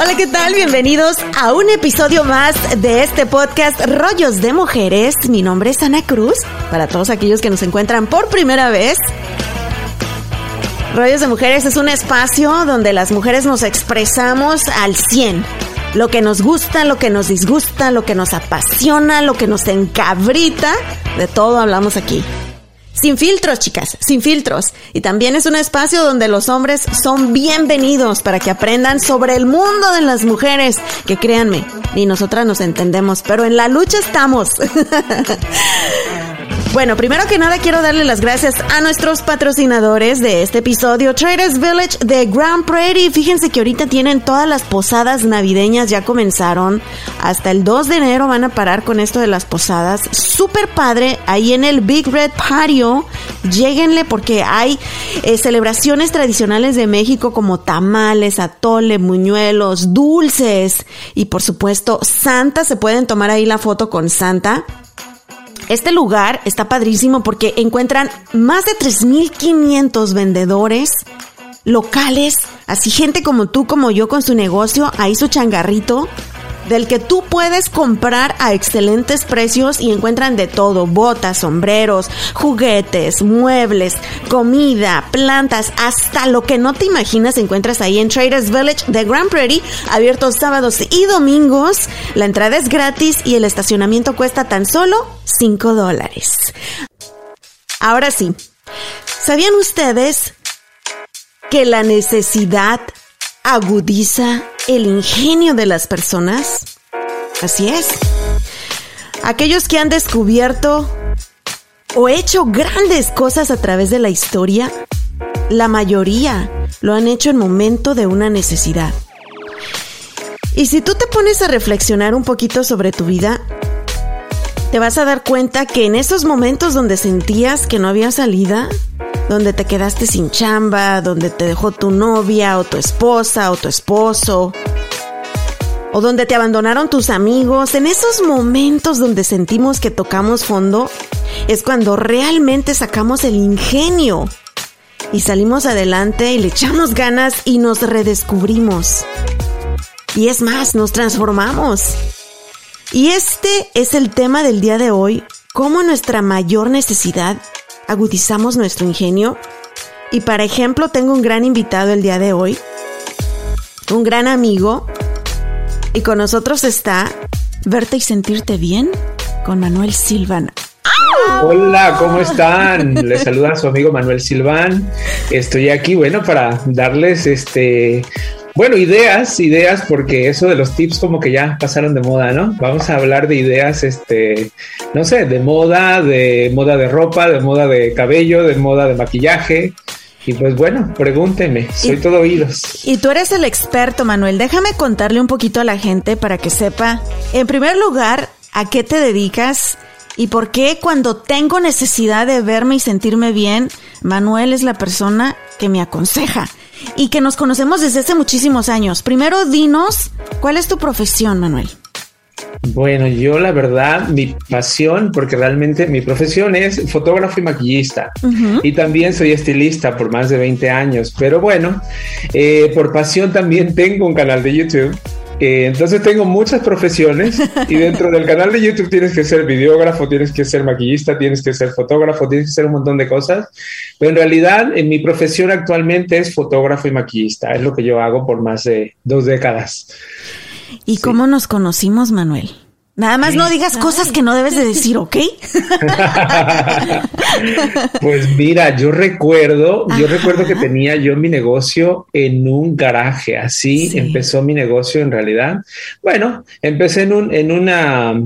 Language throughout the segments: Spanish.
Hola, ¿qué tal? Bienvenidos a un episodio más de este podcast Rollos de Mujeres. Mi nombre es Ana Cruz. Para todos aquellos que nos encuentran por primera vez, Rollos de Mujeres es un espacio donde las mujeres nos expresamos al 100. Lo que nos gusta, lo que nos disgusta, lo que nos apasiona, lo que nos encabrita, de todo hablamos aquí. Sin filtros, chicas, sin filtros. Y también es un espacio donde los hombres son bienvenidos para que aprendan sobre el mundo de las mujeres, que créanme, ni nosotras nos entendemos, pero en la lucha estamos. Bueno, primero que nada quiero darle las gracias a nuestros patrocinadores de este episodio, Traders Village de Grand Prairie. Fíjense que ahorita tienen todas las posadas navideñas, ya comenzaron. Hasta el 2 de enero van a parar con esto de las posadas. Súper padre, ahí en el Big Red Patio. Lléguenle porque hay eh, celebraciones tradicionales de México como tamales, atole, muñuelos, dulces y por supuesto Santa. Se pueden tomar ahí la foto con Santa. Este lugar está padrísimo porque encuentran más de 3.500 vendedores locales, así gente como tú, como yo con su negocio, ahí su changarrito, del que tú puedes comprar a excelentes precios y encuentran de todo, botas, sombreros, juguetes, muebles, comida, plantas, hasta lo que no te imaginas encuentras ahí en Traders Village de Grand Prairie, abiertos sábados y domingos. La entrada es gratis y el estacionamiento cuesta tan solo 5 dólares. Ahora sí, ¿sabían ustedes que la necesidad agudiza el ingenio de las personas? Así es. Aquellos que han descubierto o hecho grandes cosas a través de la historia, la mayoría lo han hecho en momento de una necesidad. Y si tú te pones a reflexionar un poquito sobre tu vida, te vas a dar cuenta que en esos momentos donde sentías que no había salida, donde te quedaste sin chamba, donde te dejó tu novia o tu esposa o tu esposo, o donde te abandonaron tus amigos, en esos momentos donde sentimos que tocamos fondo, es cuando realmente sacamos el ingenio y salimos adelante y le echamos ganas y nos redescubrimos. Y es más, nos transformamos. Y este es el tema del día de hoy, cómo nuestra mayor necesidad agudizamos nuestro ingenio. Y para ejemplo, tengo un gran invitado el día de hoy, un gran amigo, y con nosotros está Verte y Sentirte Bien con Manuel Silvan. Hola, ¿cómo están? Les saluda su amigo Manuel Silván. Estoy aquí, bueno, para darles este bueno, ideas, ideas, porque eso de los tips como que ya pasaron de moda, ¿no? Vamos a hablar de ideas, este, no sé, de moda, de moda de ropa, de moda de cabello, de moda de maquillaje. Y pues bueno, pregúntenme, soy todo oídos. Y tú eres el experto, Manuel. Déjame contarle un poquito a la gente para que sepa, en primer lugar, a qué te dedicas y por qué cuando tengo necesidad de verme y sentirme bien, Manuel es la persona que me aconseja y que nos conocemos desde hace muchísimos años. Primero, dinos, ¿cuál es tu profesión, Manuel? Bueno, yo la verdad, mi pasión, porque realmente mi profesión es fotógrafo y maquillista. Y también soy estilista por más de 20 años. Pero bueno, eh, por pasión también tengo un canal de YouTube Eh, entonces tengo muchas profesiones y dentro del canal de YouTube tienes que ser videógrafo, tienes que ser maquillista, tienes que ser fotógrafo, tienes que ser un montón de cosas. Pero en realidad en mi profesión actualmente es fotógrafo y maquillista. Es lo que yo hago por más de dos décadas. ¿Y cómo nos conocimos, Manuel? Nada más no digas cosas que no debes de decir, ¿ok? pues mira, yo recuerdo, yo recuerdo que tenía yo mi negocio en un garaje, así empezó mi negocio en realidad. Bueno, empecé en un, en una,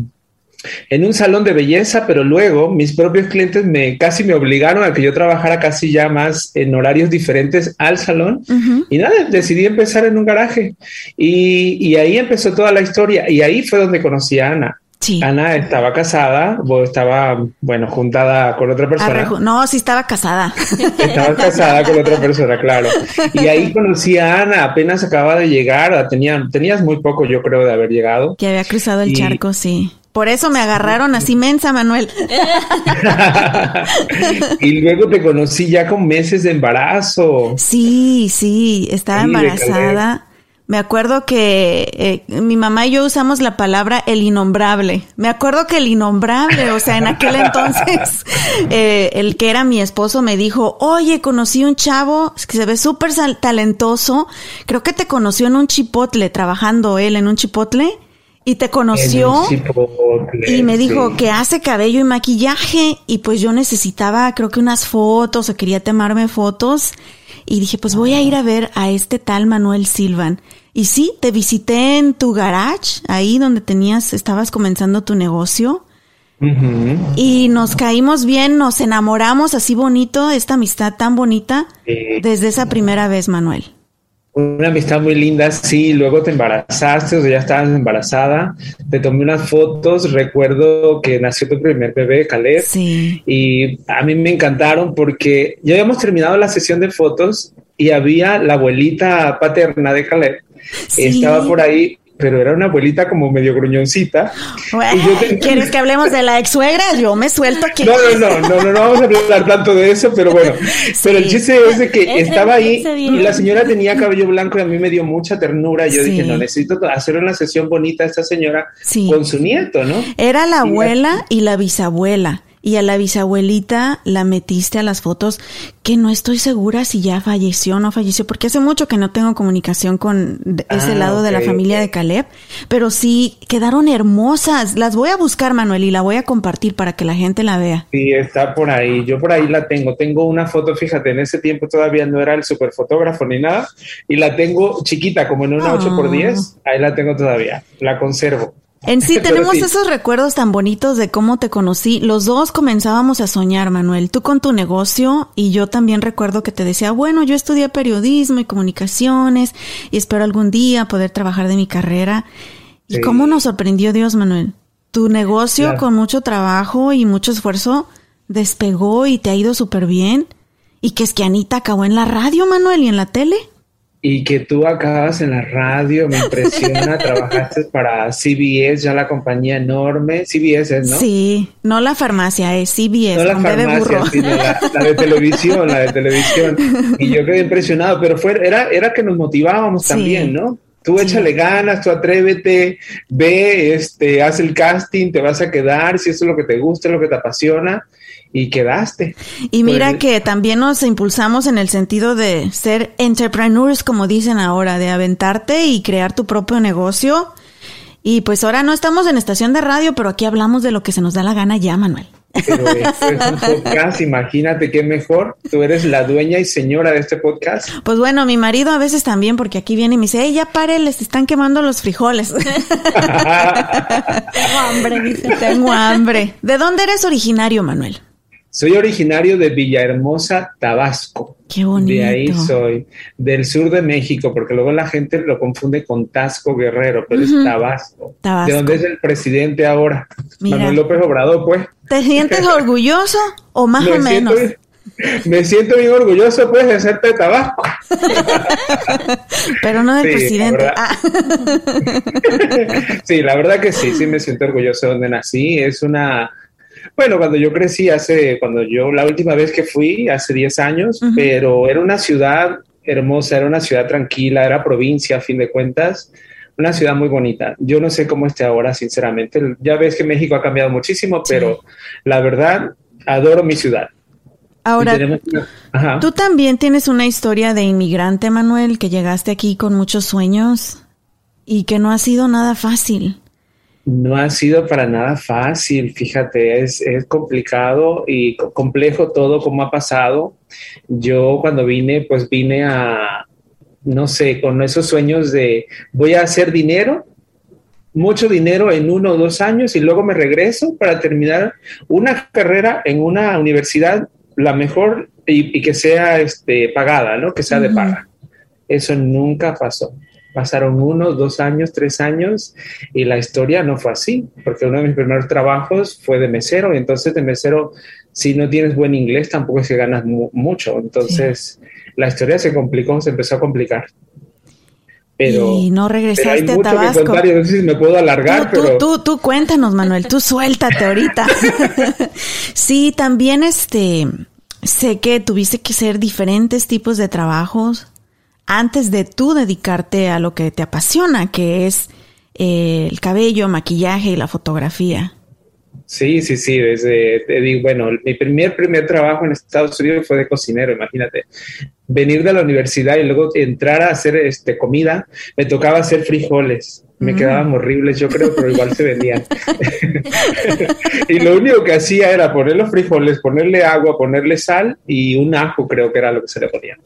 en un salón de belleza, pero luego mis propios clientes me casi me obligaron a que yo trabajara casi ya más en horarios diferentes al salón. Y nada, decidí empezar en un garaje. Y, ahí empezó toda la historia. Y ahí fue donde conocí a Ana. Ana estaba casada, o estaba, bueno, juntada con otra persona. no, sí estaba casada. Estaba casada con otra persona, claro. Y ahí conocí a Ana, apenas acababa de llegar, tenía, tenías muy poco, yo creo, de haber llegado. Que había cruzado el charco, sí. Por eso me agarraron así mensa, Manuel. y luego te conocí ya con meses de embarazo. Sí, sí, estaba embarazada. Me acuerdo que eh, mi mamá y yo usamos la palabra el innombrable. Me acuerdo que el innombrable, o sea, en aquel entonces, eh, el que era mi esposo me dijo, oye, conocí un chavo que se ve súper talentoso. Creo que te conoció en un chipotle, trabajando él en un chipotle y te conoció y me dijo que hace cabello y maquillaje y pues yo necesitaba creo que unas fotos o quería tomarme fotos y dije pues voy a ir a ver a este tal Manuel Silvan. Y sí te visité en tu garage ahí donde tenías estabas comenzando tu negocio. Y nos caímos bien nos enamoramos así bonito esta amistad tan bonita desde esa primera vez Manuel una amistad muy linda, sí, luego te embarazaste, o sea, ya estabas embarazada, te tomé unas fotos, recuerdo que nació tu primer bebé, Caleb, sí. y a mí me encantaron porque ya habíamos terminado la sesión de fotos y había la abuelita paterna de Caleb, estaba por ahí pero era una abuelita como medio gruñoncita. ¿Quieres que hablemos de la ex suegra? Yo me suelto aquí. No, no, no, no, no, vamos a hablar tanto de eso, pero bueno. Pero el chiste es de que estaba ahí y la señora tenía cabello blanco y a mí me dio mucha ternura. Yo dije, no, necesito hacer una sesión bonita a esta señora con su nieto, ¿no? Era la abuela y la bisabuela y a la bisabuelita la metiste a las fotos, que no estoy segura si ya falleció o no falleció, porque hace mucho que no tengo comunicación con ese ah, lado de la familia de Caleb, pero sí quedaron hermosas. Las voy a buscar, Manuel, y la voy a compartir para que la gente la vea. Sí, está por ahí. Yo por ahí la tengo. Tengo una foto, fíjate, en ese tiempo todavía no era el superfotógrafo ni nada, y la tengo chiquita, como en una 8x10. Ahí la tengo todavía. La conservo. En sí, tenemos esos recuerdos tan bonitos de cómo te conocí. Los dos comenzábamos a soñar, Manuel. Tú con tu negocio y yo también recuerdo que te decía, bueno, yo estudié periodismo y comunicaciones y espero algún día poder trabajar de mi carrera. ¿Y cómo nos sorprendió Dios, Manuel? Tu negocio con mucho trabajo y mucho esfuerzo despegó y te ha ido súper bien. Y que es que Anita acabó en la radio, Manuel, y en la tele y que tú acabas en la radio, me impresiona, trabajaste para CBS, ya la compañía enorme, CBS es, ¿no? Sí, no la farmacia, es CBS, no la farmacia, sino la, de televisión, la de televisión, y yo quedé impresionado, pero fue, era, era que nos motivábamos también, ¿no? Tú échale ganas, tú atrévete, ve, este, haz el casting, te vas a quedar, si eso es lo que te gusta, lo que te apasiona, y quedaste. Y mira pues, que también nos impulsamos en el sentido de ser entrepreneurs, como dicen ahora, de aventarte y crear tu propio negocio. Y pues ahora no estamos en estación de radio, pero aquí hablamos de lo que se nos da la gana ya, Manuel. Pero esto es un podcast, imagínate qué mejor. Tú eres la dueña y señora de este podcast. Pues bueno, mi marido a veces también, porque aquí viene y me dice, ¡Ey, ya pare, les están quemando los frijoles! Tengo hambre, dice. Tengo hambre. ¿De dónde eres originario, Manuel? Soy originario de Villahermosa, Tabasco. Qué bonito. De ahí soy, del sur de México, porque luego la gente lo confunde con Tasco Guerrero, pero es Tabasco, De donde es el presidente ahora, Manuel López Obrador, pues. ¿Te sientes orgulloso o más o menos? me siento bien orgulloso, pues, de ser de Tabasco. Pero no del presidente. Ah. sí, la verdad que sí, sí me siento orgulloso de donde nací. Es una bueno, cuando yo crecí hace, cuando yo, la última vez que fui, hace 10 años, pero era una ciudad hermosa, era una ciudad tranquila, era provincia a fin de cuentas, una ciudad muy bonita. Yo no sé cómo esté ahora, sinceramente. Ya ves que México ha cambiado muchísimo, pero la verdad, adoro mi ciudad. Ahora, tú también tienes una historia de inmigrante, Manuel, que llegaste aquí con muchos sueños y que no ha sido nada fácil. No ha sido para nada fácil, fíjate, es, es complicado y complejo todo como ha pasado. Yo cuando vine, pues vine a, no sé, con esos sueños de voy a hacer dinero, mucho dinero en uno o dos años y luego me regreso para terminar una carrera en una universidad, la mejor y, que sea este, pagada, ¿no? Que sea de paga. Eso nunca pasó. Pasaron uno, dos años, tres años y la historia no fue así, porque uno de mis primeros trabajos fue de mesero y entonces de mesero, si no tienes buen inglés, tampoco es que ganas mucho. Entonces la historia se complicó, se empezó a complicar. Pero, y no regresaste a Tabasco. no sé si me puedo alargar, tú, pero... Tú, tú, cuéntanos, Manuel, tú suéltate ahorita. sí, también este, sé que tuviste que hacer diferentes tipos de trabajos antes de tú dedicarte a lo que te apasiona, que es eh, el cabello, maquillaje y la fotografía. Sí, sí, sí, desde, te digo, bueno, mi primer, primer trabajo en Estados Unidos fue de cocinero, imagínate. Venir de la universidad y luego entrar a hacer este, comida, me tocaba hacer frijoles. Me mm. quedaban horribles, yo creo, pero igual se vendían. y lo único que hacía era poner los frijoles, ponerle agua, ponerle sal y un ajo, creo que era lo que se le ponía.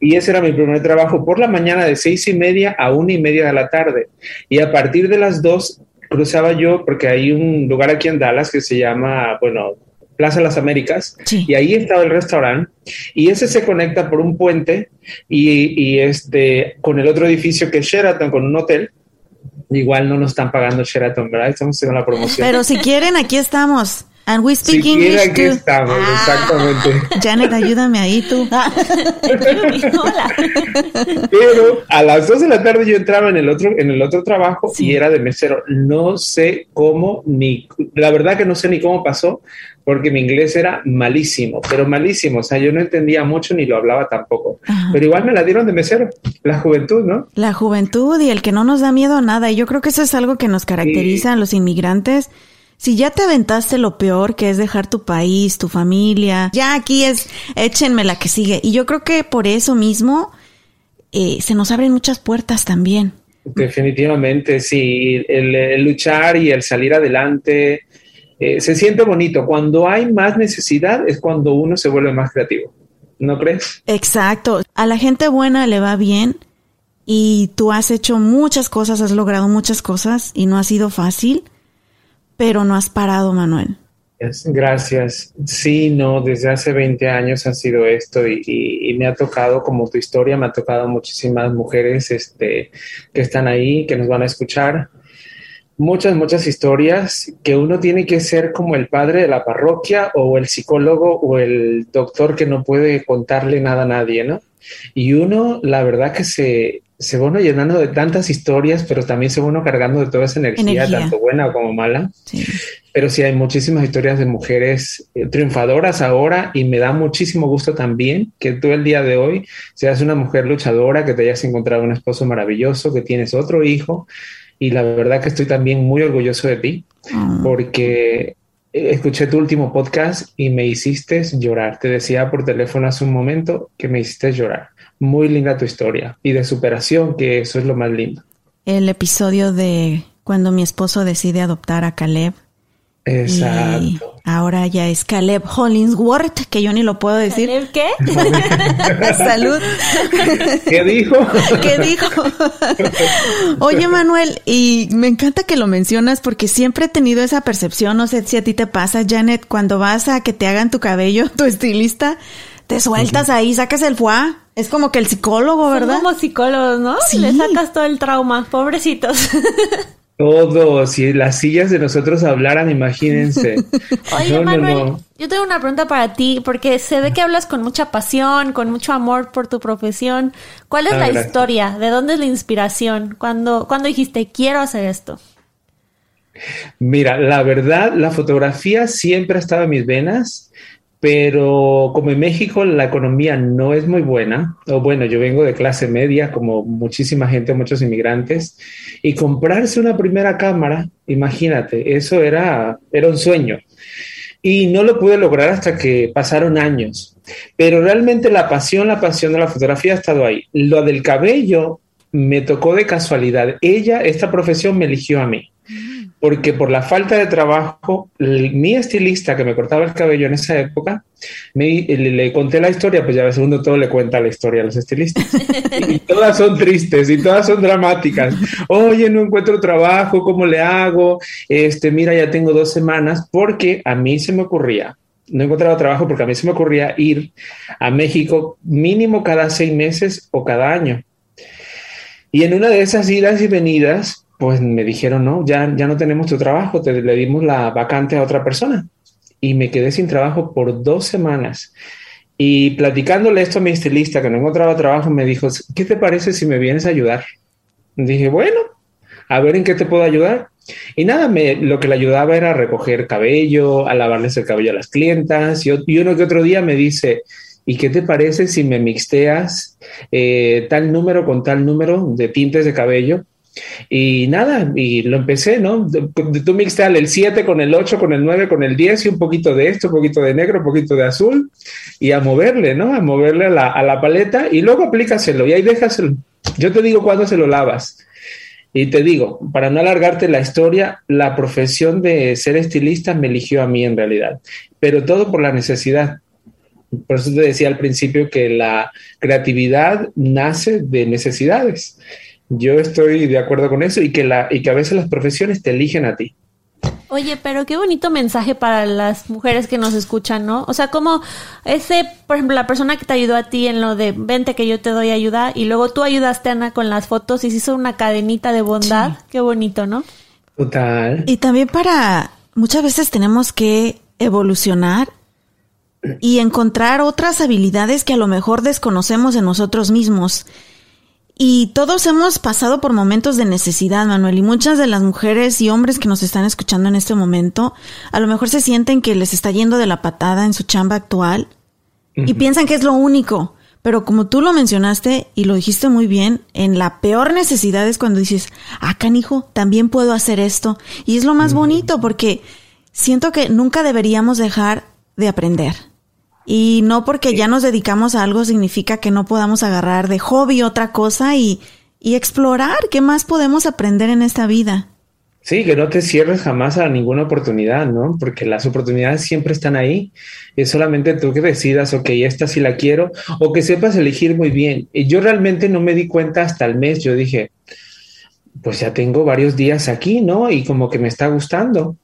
Y ese era mi primer trabajo por la mañana de seis y media a una y media de la tarde. Y a partir de las dos cruzaba yo, porque hay un lugar aquí en Dallas que se llama, bueno, Plaza Las Américas, y ahí estaba el restaurante, y ese se conecta por un puente y, este, con el otro edificio que es Sheraton, con un hotel. Igual no nos están pagando Sheraton, ¿verdad? Estamos haciendo la promoción. Pero si quieren, aquí estamos. And we speak si English aquí estamos, ah. exactamente. Janet, ayúdame ahí tú. Pero a las 2 de la tarde yo entraba en el otro, en el otro trabajo y era de mesero. No sé cómo, ni, la verdad que no sé ni cómo pasó, porque mi inglés era malísimo, pero malísimo. O sea, yo no entendía mucho ni lo hablaba tampoco. Pero igual me la dieron de mesero, la juventud, ¿no? La juventud y el que no nos da miedo a nada. Y yo creo que eso es algo que nos caracteriza a los inmigrantes si ya te aventaste lo peor, que es dejar tu país, tu familia, ya aquí es échenme la que sigue. Y yo creo que por eso mismo eh, se nos abren muchas puertas también. Definitivamente, sí. El, luchar y el salir adelante eh, se siente bonito. Cuando hay más necesidad es cuando uno se vuelve más creativo. ¿No crees? Exacto. A la gente buena le va bien y tú has hecho muchas cosas, has logrado muchas cosas y no ha sido fácil pero no has parado, Manuel. Gracias. Sí, no, desde hace 20 años ha sido esto y, me ha tocado, como tu historia, me ha tocado muchísimas mujeres este, que están ahí, que nos van a escuchar. Muchas, muchas historias que uno tiene que ser como el padre de la parroquia o el psicólogo o el doctor que no puede contarle nada a nadie, ¿no? Y uno, la verdad que se, se va uno llenando de tantas historias, pero también se va uno cargando de toda esa energía, tanto buena como mala. Pero sí hay muchísimas historias de mujeres eh, triunfadoras ahora y me da muchísimo gusto también que tú el día de hoy seas una mujer luchadora, que te hayas encontrado un esposo maravilloso, que tienes otro hijo y la verdad que estoy también muy orgulloso de ti ah. porque escuché tu último podcast y me hiciste llorar. Te decía por teléfono hace un momento que me hiciste llorar muy linda tu historia y de superación, que eso es lo más lindo. El episodio de cuando mi esposo decide adoptar a Caleb. Exacto. ahora ya es Caleb Hollingsworth, que yo ni lo puedo decir. ¿Caleb qué? Salud. ¿Qué dijo? ¿Qué dijo? Oye, Manuel, y me encanta que lo mencionas porque siempre he tenido esa percepción, no sé si a ti te pasa, Janet, cuando vas a que te hagan tu cabello, tu estilista, te sueltas ahí, sacas el foie es como que el psicólogo, ¿verdad? como psicólogos, ¿no? Sí. Le sacas todo el trauma, pobrecitos. Todo, si las sillas de nosotros hablaran, imagínense. Oye, Manuel, yo tengo una pregunta para ti, porque se ve que hablas con mucha pasión, con mucho amor por tu profesión. ¿Cuál es ah, la historia? ¿De dónde es la inspiración? ¿Cuándo, ¿Cuándo dijiste, quiero hacer esto? Mira, la verdad, la fotografía siempre ha estado en mis venas pero como en México la economía no es muy buena, o bueno, yo vengo de clase media, como muchísima gente, muchos inmigrantes, y comprarse una primera cámara, imagínate, eso era, era un sueño. Y no lo pude lograr hasta que pasaron años. Pero realmente la pasión, la pasión de la fotografía ha estado ahí. Lo del cabello me tocó de casualidad. Ella, esta profesión me eligió a mí porque por la falta de trabajo, mi estilista que me cortaba el cabello en esa época, me, le, conté la historia, pues ya el segundo todo le cuenta la historia a los estilistas. y todas son tristes y todas son dramáticas. Oye, no encuentro trabajo, ¿cómo le hago? Este, mira, ya tengo dos semanas, porque a mí se me ocurría no encontraba trabajo porque a mí se me ocurría ir a México mínimo cada seis meses o cada año. Y en una de esas idas y venidas, pues me dijeron, no, ya, ya no tenemos tu trabajo, te le dimos la vacante a otra persona. Y me quedé sin trabajo por dos semanas. Y platicándole esto a mi estilista, que no encontraba trabajo, me dijo, ¿qué te parece si me vienes a ayudar? Dije, bueno, a ver en qué te puedo ayudar. Y nada, me, lo que le ayudaba era recoger cabello, a lavarles el cabello a las clientas. Y, uno que otro día me dice, ¿y qué te parece si me mixteas eh, tal número con tal número de tintes de cabello? Y nada, y lo empecé, ¿no? Tú mixteas el 7 con el 8, con el 9, con el 10 y un poquito de esto, un poquito de negro, un poquito de azul y a moverle, ¿no? A moverle a la, a la paleta y luego aplícaselo y ahí déjaselo. Yo te digo cuándo se lo lavas. Y te digo, para no alargarte la historia, la profesión de ser estilista me eligió a mí en realidad, pero todo por la necesidad. Por eso te decía al principio que la creatividad nace de necesidades. Yo estoy de acuerdo con eso y que, la, y que a veces las profesiones te eligen a ti. Oye, pero qué bonito mensaje para las mujeres que nos escuchan, ¿no? O sea, como ese, por ejemplo, la persona que te ayudó a ti en lo de vente que yo te doy ayuda y luego tú ayudaste a Ana con las fotos y se hizo una cadenita de bondad. Qué bonito, ¿no? Total. Y también para, muchas veces tenemos que evolucionar y encontrar otras habilidades que a lo mejor desconocemos de nosotros mismos. Y todos hemos pasado por momentos de necesidad, Manuel, y muchas de las mujeres y hombres que nos están escuchando en este momento, a lo mejor se sienten que les está yendo de la patada en su chamba actual y piensan que es lo único. Pero como tú lo mencionaste y lo dijiste muy bien, en la peor necesidad es cuando dices, ah, canijo, también puedo hacer esto. Y es lo más bonito porque siento que nunca deberíamos dejar de aprender. Y no porque ya nos dedicamos a algo significa que no podamos agarrar de hobby otra cosa y, y explorar qué más podemos aprender en esta vida. Sí, que no te cierres jamás a ninguna oportunidad, ¿no? Porque las oportunidades siempre están ahí. Es solamente tú que decidas, ok, esta sí la quiero, o que sepas elegir muy bien. Y yo realmente no me di cuenta hasta el mes. Yo dije, pues ya tengo varios días aquí, ¿no? Y como que me está gustando.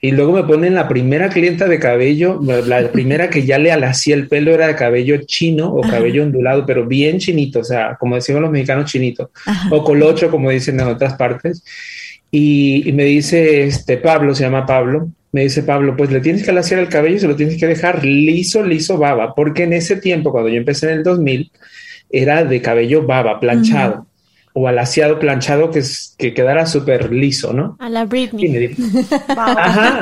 Y luego me ponen la primera clienta de cabello, la primera que ya le alacía el pelo era de cabello chino o cabello ondulado, pero bien chinito, o sea, como decimos los mexicanos, chinito, o colocho, como dicen en otras partes. Y, me dice, este Pablo, se llama Pablo, me dice Pablo, pues le tienes que alaciar el cabello y se lo tienes que dejar liso, liso, baba, porque en ese tiempo, cuando yo empecé en el 2000, era de cabello baba, planchado alaciado planchado que, es, que quedara súper liso, ¿no? A la Britney. Ajá,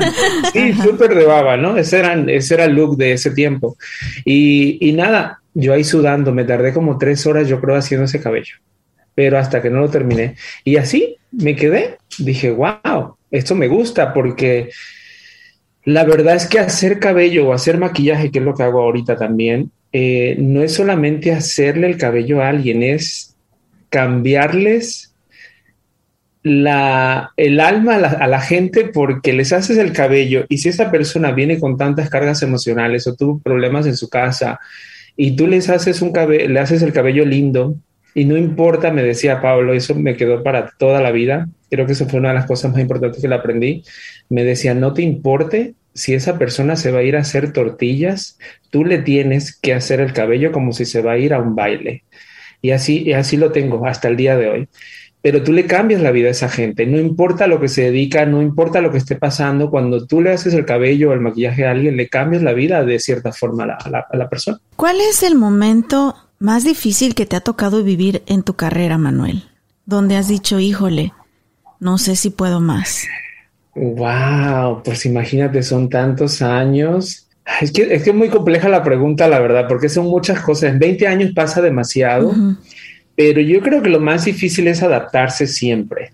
sí, súper de baba, ¿no? Ese era, ese era el look de ese tiempo. Y, y nada, yo ahí sudando, me tardé como tres horas, yo creo, haciendo ese cabello, pero hasta que no lo terminé. Y así me quedé, dije, wow, esto me gusta porque la verdad es que hacer cabello o hacer maquillaje, que es lo que hago ahorita también, eh, no es solamente hacerle el cabello a alguien, es cambiarles la, el alma a la, gente porque les haces el cabello y si esa persona viene con tantas cargas emocionales o tuvo problemas en su casa y tú les haces un le haces el cabello lindo y no importa, me decía Pablo, eso me quedó para toda la vida. Creo que eso fue una de las cosas más importantes que le aprendí. Me decía, no te importe si esa persona se va a ir a hacer tortillas, tú le tienes que hacer el cabello como si se va a ir a un baile. Y así, y así lo tengo hasta el día de hoy. Pero tú le cambias la vida a esa gente, no importa lo que se dedica, no importa lo que esté pasando, cuando tú le haces el cabello o el maquillaje a alguien, le cambias la vida de cierta forma a la, a la persona. ¿Cuál es el momento más difícil que te ha tocado vivir en tu carrera, Manuel? Donde has dicho, híjole, no sé si puedo más. Wow, pues imagínate, son tantos años Es que, es que es muy compleja la pregunta, la verdad, porque son muchas cosas. En 20 años pasa demasiado, pero yo creo que lo más difícil es adaptarse siempre.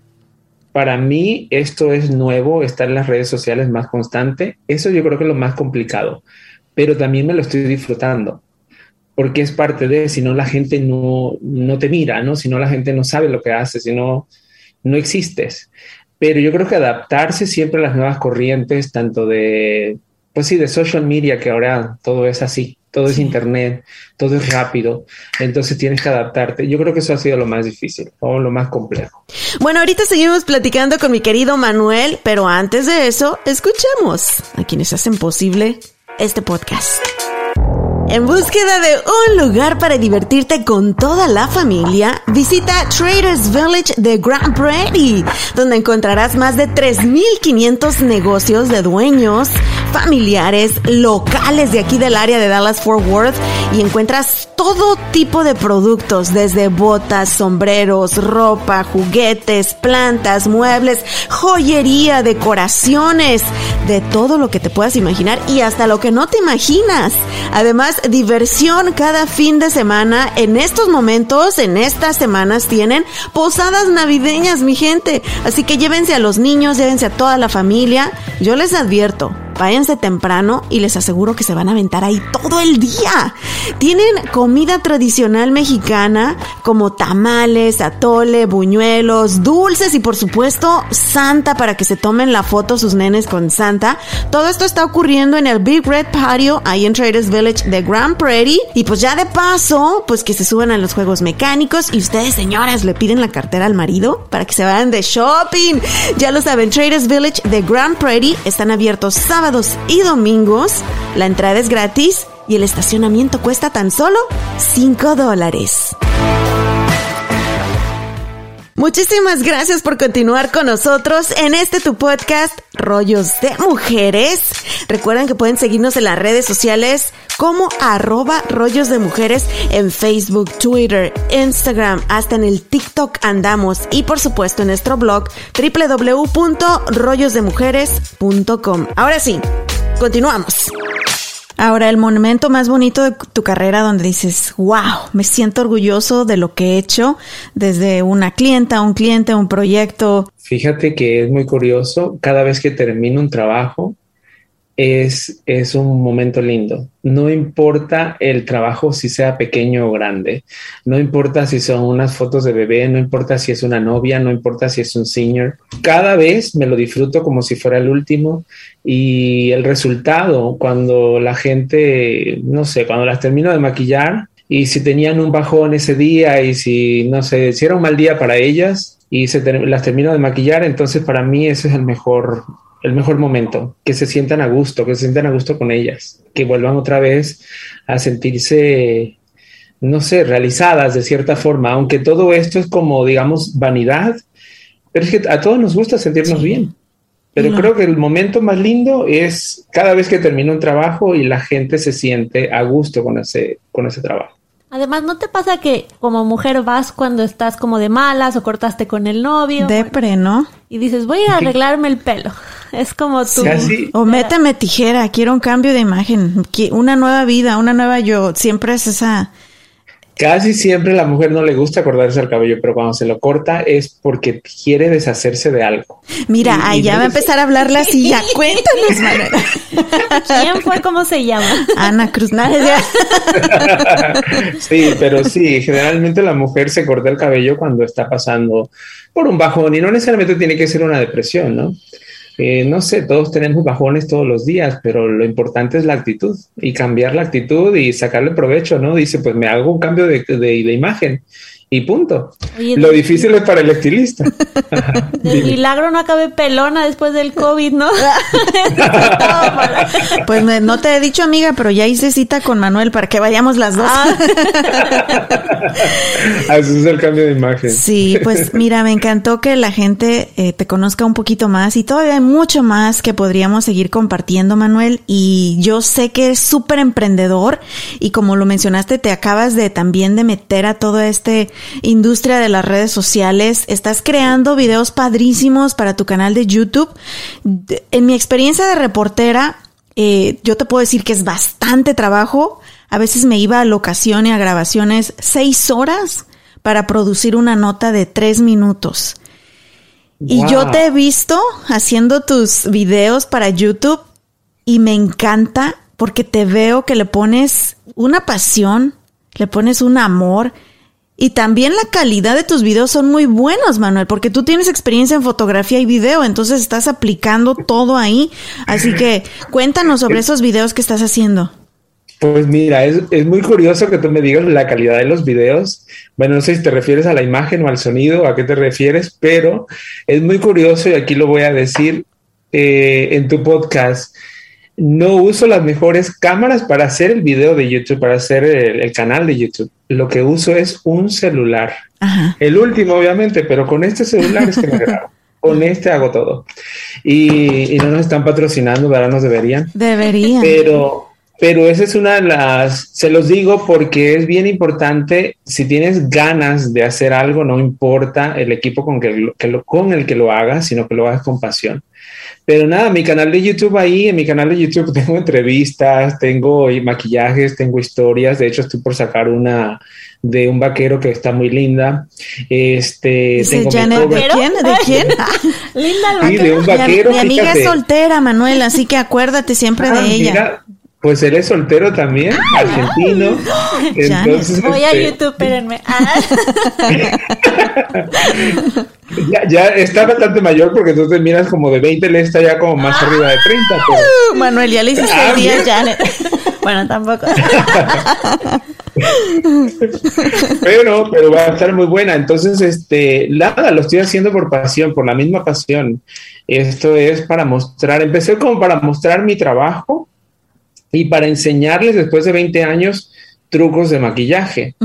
Para mí esto es nuevo, estar en las redes sociales más constante. Eso yo creo que es lo más complicado, pero también me lo estoy disfrutando, porque es parte de, si no la gente no, no te mira, ¿no? Si no la gente no sabe lo que haces, si no, no existes. Pero yo creo que adaptarse siempre a las nuevas corrientes, tanto de pues sí, de social media, que ahora todo es así, todo es internet, todo es rápido, entonces tienes que adaptarte. Yo creo que eso ha sido lo más difícil o lo más complejo. Bueno, ahorita seguimos platicando con mi querido Manuel, pero antes de eso, escuchemos a quienes hacen posible este podcast. En búsqueda de un lugar para divertirte con toda la familia, visita Traders Village de Grand Prairie, donde encontrarás más de 3.500 negocios de dueños, familiares, locales de aquí del área de Dallas Fort Worth y encuentras todo tipo de productos, desde botas, sombreros, ropa, juguetes, plantas, muebles, joyería, decoraciones, de todo lo que te puedas imaginar y hasta lo que no te imaginas. Además, diversión cada fin de semana. En estos momentos, en estas semanas, tienen posadas navideñas, mi gente. Así que llévense a los niños, llévense a toda la familia. Yo les advierto, váyanse temprano y les aseguro que se van a aventar ahí todo el día. Tienen comida tradicional mexicana como tamales, atole, buñuelos, dulces y por supuesto Santa para que se tomen la foto sus nenes con Santa. Todo esto está ocurriendo en el Big Red Patio ahí en Traders Village de Grand Prairie y pues ya de paso pues que se suban a los juegos mecánicos y ustedes señoras le piden la cartera al marido para que se vayan de shopping. Ya lo saben, Traders Village de Grand Prairie están abiertos sábado sábados y domingos. La entrada es gratis y el estacionamiento cuesta tan solo 5 dólares. Muchísimas gracias por continuar con nosotros en este tu podcast Rollos de Mujeres. Recuerden que pueden seguirnos en las redes sociales como arroba rollos de mujeres en Facebook, Twitter, Instagram, hasta en el TikTok andamos y por supuesto en nuestro blog www.rollosdemujeres.com. Ahora sí, continuamos. Ahora, el momento más bonito de tu carrera donde dices, wow, me siento orgulloso de lo que he hecho desde una clienta, un cliente, un proyecto. Fíjate que es muy curioso, cada vez que termino un trabajo, es, es un momento lindo. No importa el trabajo si sea pequeño o grande, no importa si son unas fotos de bebé, no importa si es una novia, no importa si es un senior. Cada vez me lo disfruto como si fuera el último y el resultado cuando la gente, no sé, cuando las termino de maquillar y si tenían un bajón ese día y si, no sé, si era un mal día para ellas y se las termino de maquillar, entonces para mí ese es el mejor el mejor momento, que se sientan a gusto, que se sientan a gusto con ellas, que vuelvan otra vez a sentirse, no sé, realizadas de cierta forma, aunque todo esto es como, digamos, vanidad, pero es que a todos nos gusta sentirnos bien. Pero creo que el momento más lindo es cada vez que termina un trabajo y la gente se siente a gusto con ese, con ese trabajo. Además, ¿no te pasa que como mujer vas cuando estás como de malas o cortaste con el novio? Depre, ¿no? Y dices, voy a arreglarme el pelo. Es como tú. O méteme tijera, quiero un cambio de imagen, una nueva vida, una nueva yo. Siempre es esa Casi siempre la mujer no le gusta cortarse el cabello, pero cuando se lo corta es porque quiere deshacerse de algo. Mira, ahí ya va a empezar a hablarla así. Ya cuéntanos, Manuel. ¿Quién fue? ¿Cómo se llama? Ana Cruz. sí, pero sí, generalmente la mujer se corta el cabello cuando está pasando por un bajón y no necesariamente tiene que ser una depresión, ¿no? Eh, no sé, todos tenemos bajones todos los días, pero lo importante es la actitud y cambiar la actitud y sacarle provecho, ¿no? Dice, pues me hago un cambio de, de imagen y punto. Lo difícil es para el estilista. El milagro no acabe pelona después del COVID, ¿no? pues no te he dicho, amiga, pero ya hice cita con Manuel para que vayamos las dos. Ah. Así es el cambio de imagen. Sí, pues mira, me encantó que la gente eh, te conozca un poquito más y todavía hay mucho más que podríamos seguir compartiendo, Manuel. Y yo sé que eres súper emprendedor y como lo mencionaste, te acabas de también de meter a todo este industria de las redes sociales. Estás creando videos padrísimos para tu canal de YouTube. En mi experiencia de reportera, eh, yo te puedo decir que es bastante trabajo. A veces me iba a locación y a grabaciones seis horas para producir una nota de tres minutos. Y yo te he visto haciendo tus videos para YouTube y me encanta porque te veo que le pones una pasión, le pones un amor y también la calidad de tus videos son muy buenos, Manuel, porque tú tienes experiencia en fotografía y video, entonces estás aplicando todo ahí. Así que cuéntanos sobre esos videos que estás haciendo. Pues mira, es, es, muy curioso que tú me digas la calidad de los videos. Bueno, no sé si te refieres a la imagen o al sonido, a qué te refieres, pero es muy curioso y aquí lo voy a decir eh, en tu podcast. No uso las mejores cámaras para hacer el video de YouTube, para hacer el, canal de YouTube. Lo que uso es un celular. El último, obviamente, pero con este celular es que me grabo. Con este hago todo. Y, y no nos están patrocinando, ¿verdad? Nos deberían. Deberían. Pero pero esa es una de las, se los digo porque es bien importante, si tienes ganas de hacer algo, no importa el equipo con, que, lo, con el que lo hagas, sino que lo hagas con pasión. Pero nada, mi canal de YouTube ahí, en mi canal de YouTube tengo entrevistas, tengo maquillajes, tengo historias, de hecho estoy por sacar una de un vaquero que está muy linda. Este, tengo ¿De quién? ¿De quién? linda el de un vaquero. Mi, amiga es soltera, Manuel, así que acuérdate siempre de ah, ella. Pues él es soltero también, argentino. Entonces, Voy a este, YouTube, espérenme. Ah. ya, está bastante mayor porque entonces miras como de 20, le está ya como más arriba de 30. Uh, Manuel, ya le hiciste ah, días, ya. Bueno, tampoco. pero, pero va a estar muy buena. Entonces, este, nada, lo estoy haciendo por pasión, por la misma pasión. Esto es para mostrar, empecé como para mostrar mi trabajo y para enseñarles después de 20 años trucos de maquillaje.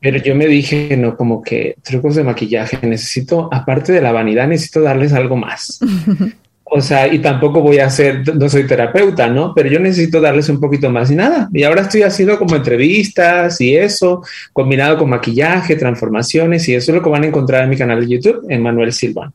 Pero yo me dije, no, como que trucos de maquillaje, necesito, aparte de la vanidad, necesito darles algo más. O sea, y tampoco voy a ser, no soy terapeuta, ¿no? Pero yo necesito darles un poquito más y nada. Y ahora estoy haciendo como entrevistas y eso, combinado con maquillaje, transformaciones y eso es lo que van a encontrar en mi canal de YouTube, en Manuel Silva.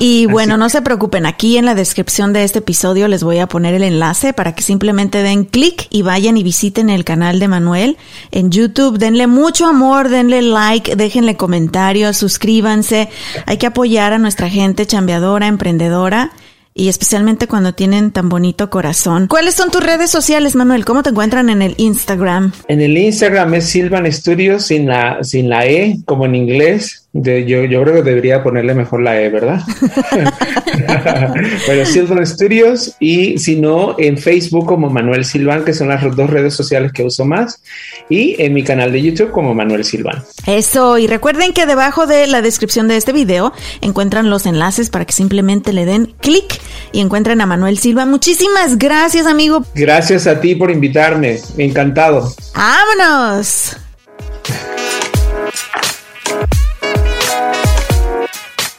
Y bueno, no se preocupen, aquí en la descripción de este episodio les voy a poner el enlace para que simplemente den clic y vayan y visiten el canal de Manuel en YouTube. Denle mucho amor, denle like, déjenle comentarios, suscríbanse. Hay que apoyar a nuestra gente chambeadora, emprendedora y especialmente cuando tienen tan bonito corazón. ¿Cuáles son tus redes sociales, Manuel? ¿Cómo te encuentran en el Instagram? En el Instagram es Silvan Studios sin la, sin la E, como en inglés yo, yo creo que debería ponerle mejor la E, ¿verdad? Pero Silvan Studios y si no, en Facebook como Manuel Silvan, que son las dos redes sociales que uso más, y en mi canal de YouTube como Manuel Silvan. Eso, y recuerden que debajo de la descripción de este video encuentran los enlaces para que simplemente le den clic y encuentren a Manuel Silvan. Muchísimas gracias, amigo. Gracias a ti por invitarme, encantado. ¡Vámonos!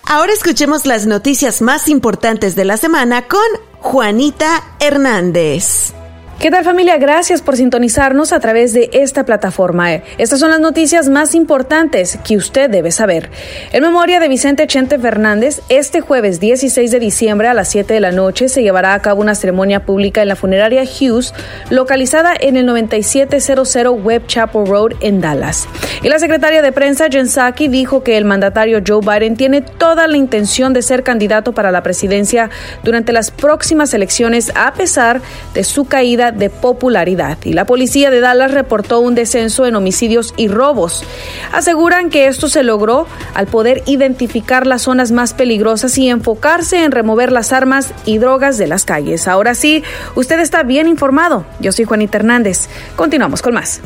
Ahora escuchemos las noticias más importantes de la semana con Juanita Hernández. ¿Qué tal familia? Gracias por sintonizarnos a través de esta plataforma. Estas son las noticias más importantes que usted debe saber. En memoria de Vicente Chente Fernández, este jueves 16 de diciembre a las 7 de la noche se llevará a cabo una ceremonia pública en la funeraria Hughes, localizada en el 9700 Web Chapel Road en Dallas. Y la secretaria de prensa Jen Psaki dijo que el mandatario Joe Biden tiene toda la intención de ser candidato para la presidencia durante las próximas elecciones a pesar de su caída de popularidad y la policía de Dallas reportó un descenso en homicidios y robos. Aseguran que esto se logró al poder identificar las zonas más peligrosas y enfocarse en remover las armas y drogas de las calles. Ahora sí, usted está bien informado. Yo soy Juanita Hernández. Continuamos con más.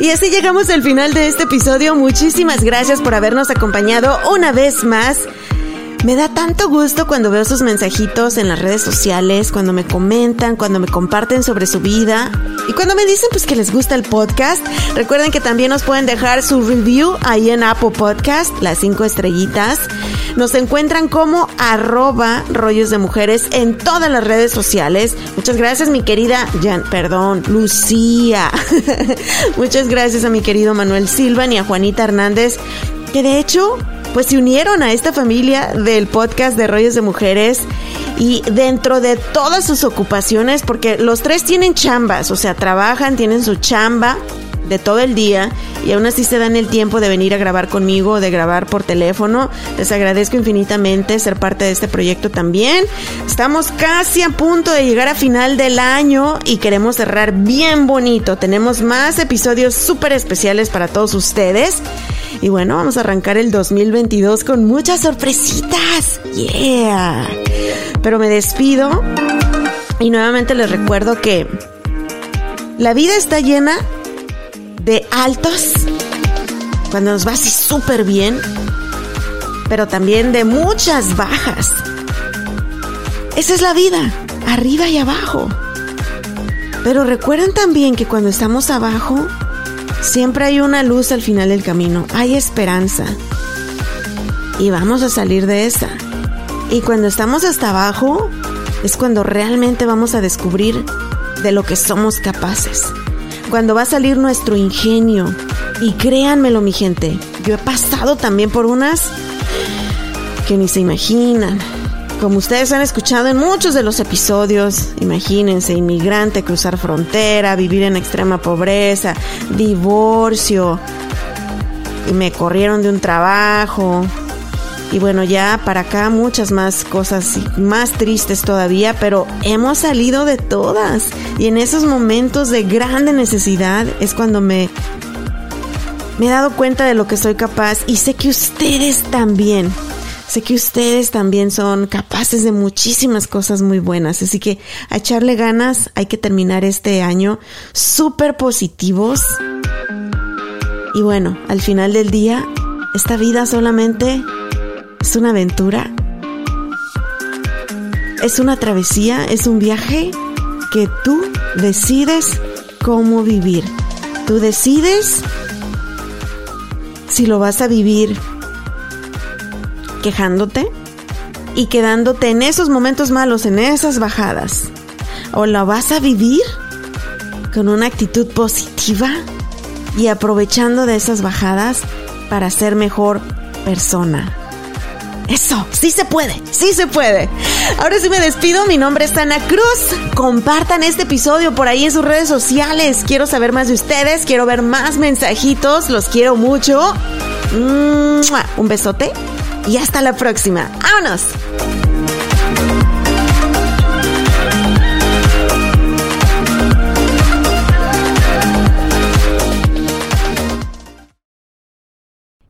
Y así llegamos al final de este episodio. Muchísimas gracias por habernos acompañado una vez más. Me da tanto gusto cuando veo sus mensajitos en las redes sociales, cuando me comentan, cuando me comparten sobre su vida y cuando me dicen pues que les gusta el podcast. Recuerden que también nos pueden dejar su review ahí en Apple Podcast, las cinco estrellitas. Nos encuentran como arroba rollos de mujeres en todas las redes sociales. Muchas gracias mi querida Jan, perdón, Lucía. Muchas gracias a mi querido Manuel Silva y a Juanita Hernández, que de hecho pues se unieron a esta familia del podcast de Rollos de Mujeres y dentro de todas sus ocupaciones, porque los tres tienen chambas, o sea, trabajan, tienen su chamba de todo el día y aún así se dan el tiempo de venir a grabar conmigo, de grabar por teléfono. Les agradezco infinitamente ser parte de este proyecto también. Estamos casi a punto de llegar a final del año y queremos cerrar bien bonito. Tenemos más episodios súper especiales para todos ustedes. Y bueno, vamos a arrancar el 2022 con muchas sorpresitas. Yeah. Pero me despido y nuevamente les recuerdo que la vida está llena de altos, cuando nos va así súper bien, pero también de muchas bajas. Esa es la vida, arriba y abajo. Pero recuerden también que cuando estamos abajo, siempre hay una luz al final del camino, hay esperanza. Y vamos a salir de esa. Y cuando estamos hasta abajo, es cuando realmente vamos a descubrir de lo que somos capaces cuando va a salir nuestro ingenio. Y créanmelo, mi gente, yo he pasado también por unas que ni se imaginan. Como ustedes han escuchado en muchos de los episodios, imagínense, inmigrante, cruzar frontera, vivir en extrema pobreza, divorcio, y me corrieron de un trabajo, y bueno, ya para acá muchas más cosas más tristes todavía, pero hemos salido de todas. Y en esos momentos de grande necesidad es cuando me, me he dado cuenta de lo que soy capaz y sé que ustedes también. Sé que ustedes también son capaces de muchísimas cosas muy buenas, así que a echarle ganas, hay que terminar este año súper positivos. Y bueno, al final del día, esta vida solamente es una aventura, es una travesía, es un viaje que tú decides cómo vivir. Tú decides si lo vas a vivir quejándote y quedándote en esos momentos malos, en esas bajadas. O lo vas a vivir con una actitud positiva y aprovechando de esas bajadas para ser mejor persona. Eso, sí se puede, sí se puede. Ahora sí me despido, mi nombre es Ana Cruz. Compartan este episodio por ahí en sus redes sociales. Quiero saber más de ustedes, quiero ver más mensajitos, los quiero mucho. Un besote y hasta la próxima. ¡Vámonos!